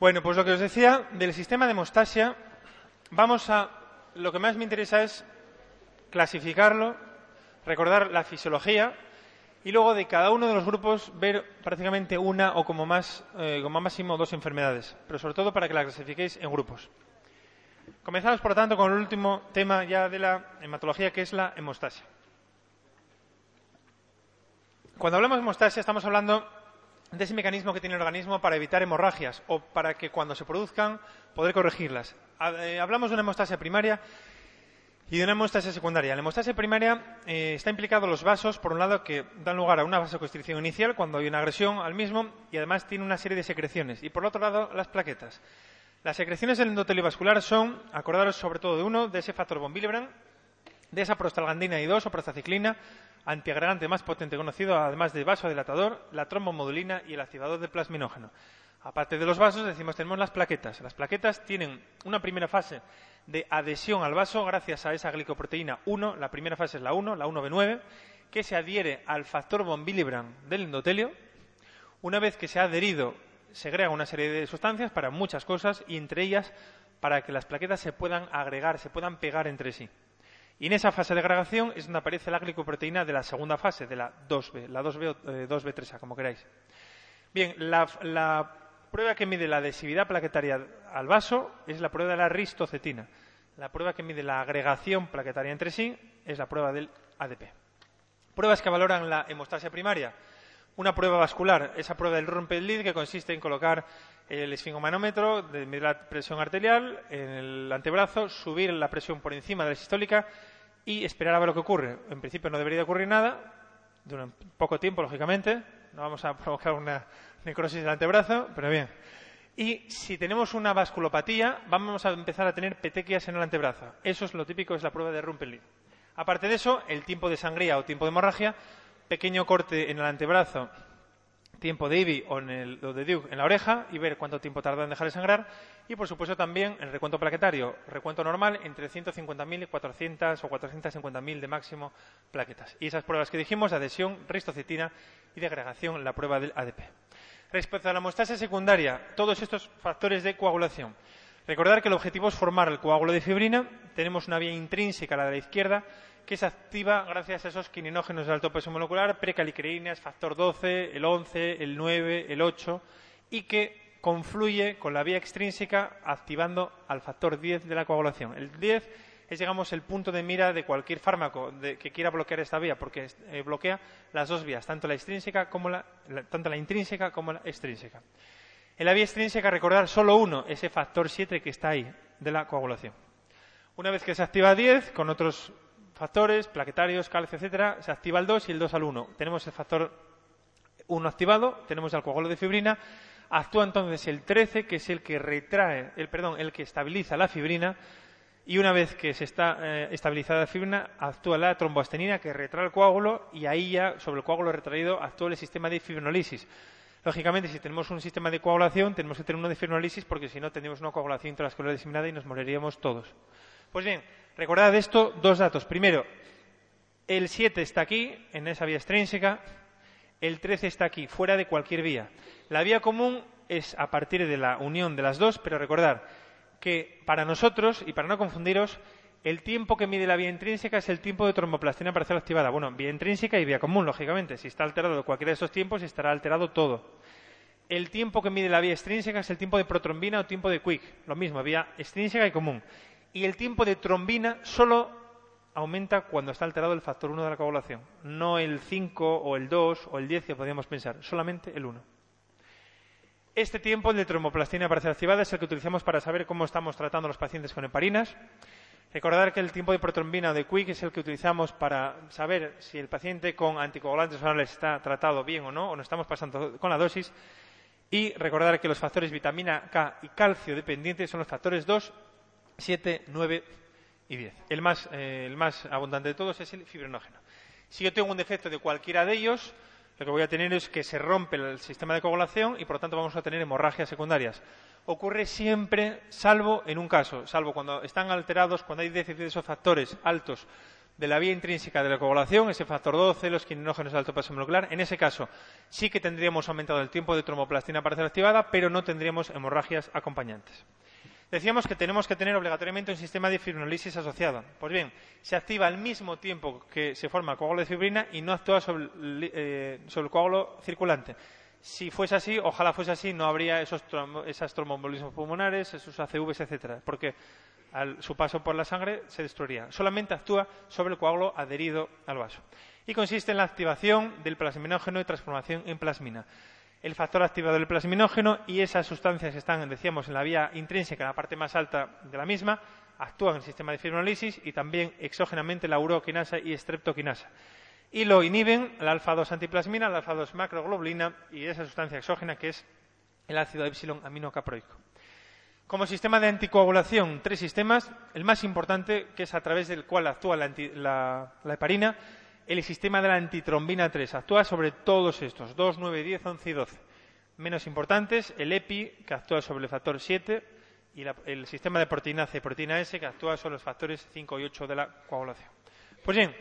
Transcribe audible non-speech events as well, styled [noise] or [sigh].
Bueno, pues lo que os decía del sistema de hemostasia, vamos a. Lo que más me interesa es clasificarlo, recordar la fisiología y luego de cada uno de los grupos ver prácticamente una o como, más, eh, como máximo dos enfermedades, pero sobre todo para que la clasifiquéis en grupos. Comenzamos, por lo tanto, con el último tema ya de la hematología, que es la hemostasia. Cuando hablamos de hemostasia estamos hablando de ese mecanismo que tiene el organismo para evitar hemorragias o para que cuando se produzcan poder corregirlas. Eh, hablamos de una hemostasia primaria y de una hemostasia secundaria. La hemostasia primaria eh, está implicado los vasos, por un lado, que dan lugar a una vasoconstricción inicial cuando hay una agresión al mismo y además tiene una serie de secreciones. Y por otro lado, las plaquetas. Las secreciones del endotelio vascular son, acordaros sobre todo de uno, de ese factor von Willebrand, de esa prostalagandina I2 o prostaciclina, antiagregante más potente conocido, además de vasodilatador, la trombomodulina y el activador de plasminógeno. Aparte de los vasos, decimos, tenemos las plaquetas. Las plaquetas tienen una primera fase de adhesión al vaso gracias a esa glicoproteína 1, la primera fase es la 1, la 1B9, que se adhiere al factor von Willebrand del endotelio. Una vez que se ha adherido, segrega una serie de sustancias para muchas cosas y entre ellas para que las plaquetas se puedan agregar, se puedan pegar entre sí. Y en esa fase de agregación es donde aparece la glicoproteína de la segunda fase, de la 2B, la 2B o 2B3A, eh, como queráis. Bien, la, prueba que mide la adhesividad plaquetaria al vaso es la prueba de la ristocetina. La prueba que mide la agregación plaquetaria entre sí es la prueba del ADP. Pruebas que valoran la hemostasia primaria. Una prueba vascular, esa prueba del Rumpel que consiste en colocar el esfingomanómetro, de medir la presión arterial en el antebrazo, subir la presión por encima de la sistólica y esperar a ver lo que ocurre. En principio no debería ocurrir nada, durante poco tiempo, lógicamente. No vamos a [laughs] provocar una necrosis del antebrazo, pero bien. Y si tenemos una vasculopatía, vamos a empezar a tener petequias en el antebrazo. Eso es lo típico, es la prueba de Rumpelin. Aparte de eso, el tiempo de sangría o tiempo de hemorragia, pequeño corte en el antebrazo tiempo de IBI o, en el, de Duke en la oreja y ver cuánto tiempo tarda en dejar de sangrar. Y, por supuesto, también el recuento plaquetario, recuento normal entre 150.000 y 400 o 450.000 de máximo plaquetas. Y esas pruebas que dijimos, adhesión, ristocitina y de agregación, la prueba del ADP. Respecto a la hemostasia secundaria, todos estos factores de coagulación. Recordar que el objetivo es formar el coágulo de fibrina. Tenemos una vía intrínseca, la de la izquierda, que se activa gracias a esos quininógenos de alto peso molecular, precalicreíneas, factor 12, el 11, el 9, el 8, y que confluye con la vía extrínseca activando al factor 10 de la coagulación. El 10 es, digamos, el punto de mira de cualquier fármaco que quiera bloquear esta vía, porque eh, bloquea las dos vías, tanto la, extrínseca como la, tanto la intrínseca como la extrínseca. En la vía extrínseca, recordar solo uno, ese factor 7 que está ahí, de la coagulación. Una vez que se activa 10, con otros factores, plaquetarios, calcio, etcétera, se activa el 2 y el 2 al 1. Tenemos el factor 1 activado, tenemos el coágulo de fibrina, actúa entonces el 13, que es el que retrae, el perdón, el que estabiliza la fibrina, y una vez que se está eh, estabilizada la fibrina, actúa la tromboastenina que retrae el coágulo y ahí ya sobre el coágulo retraído actúa el sistema de fibrinolisis. Lógicamente, si tenemos un sistema de coagulación, tenemos que tener uno de fibrinolisis porque si no tendríamos una coagulación intravascular diseminada y nos moriríamos todos. Pues bien, Recordad esto, dos datos. Primero, el 7 está aquí, en esa vía extrínseca, el 13 está aquí, fuera de cualquier vía. La vía común es a partir de la unión de las dos, pero recordad que para nosotros, y para no confundiros, el tiempo que mide la vía intrínseca es el tiempo de tromboplastina parcial activada. Bueno, vía intrínseca y vía común, lógicamente. Si está alterado cualquiera de esos tiempos, estará alterado todo. El tiempo que mide la vía extrínseca es el tiempo de protrombina o tiempo de quick. Lo mismo, vía extrínseca y común y el tiempo de trombina solo aumenta cuando está alterado el factor 1 de la coagulación, no el 5 o el 2 o el 10 que podríamos pensar, solamente el 1. Este tiempo, de tromboplastina parcial activada, es el que utilizamos para saber cómo estamos tratando a los pacientes con heparinas. Recordar que el tiempo de protrombina o de quick es el que utilizamos para saber si el paciente con anticoagulantes orales está tratado bien o no, o no estamos pasando con la dosis. Y recordar que los factores vitamina K y calcio dependientes son los factores 2 7, 9 y 10. El más, eh, el más abundante de todos es el fibrinógeno. Si yo tengo un defecto de cualquiera de ellos, lo que voy a tener es que se rompe el sistema de coagulación y por lo tanto vamos a tener hemorragias secundarias. Ocurre siempre, salvo en un caso, salvo cuando están alterados, cuando hay déficit de esos factores altos de la vía intrínseca de la coagulación, ese factor 12, los quinógenos de alto peso molecular. En ese caso, sí que tendríamos aumentado el tiempo de tromboplastina para ser activada, pero no tendríamos hemorragias acompañantes. Decíamos que tenemos que tener obligatoriamente un sistema de fibrinolisis asociado. Pues bien, se activa al mismo tiempo que se forma el coágulo de fibrina y no actúa sobre, eh, el coágulo circulante. Si fuese así, ojalá fuese así, no habría esos tromboembolismos pulmonares, esos ACVs, etcétera, porque al su paso por la sangre se destruiría. Solamente actúa sobre el coágulo adherido al vaso. Y consiste en la activación del plasminógeno y transformación en plasmina. El factor activador del plasminógeno y esas sustancias que están, decíamos, en la vía intrínseca, en la parte más alta de la misma, actúan en el sistema de fibrinolisis y también exógenamente la uroquinasa y streptoquinasa. Y lo inhiben la alfa-2 antiplasmina, la alfa-2 macroglobulina y esa sustancia exógena que es el ácido epsilon aminocaproico. Como sistema de anticoagulación, tres sistemas. El más importante, que es a través del cual actúa la, heparina, el sistema de la antitrombina 3. Actúa sobre todos estos, 2, 9, 10, 11 y 12. Menos importantes, el EPI, que actúa sobre el factor 7, y el sistema de proteína C proteína S, que actúa sobre los factores 5 y 8 de la coagulación. Pues bien,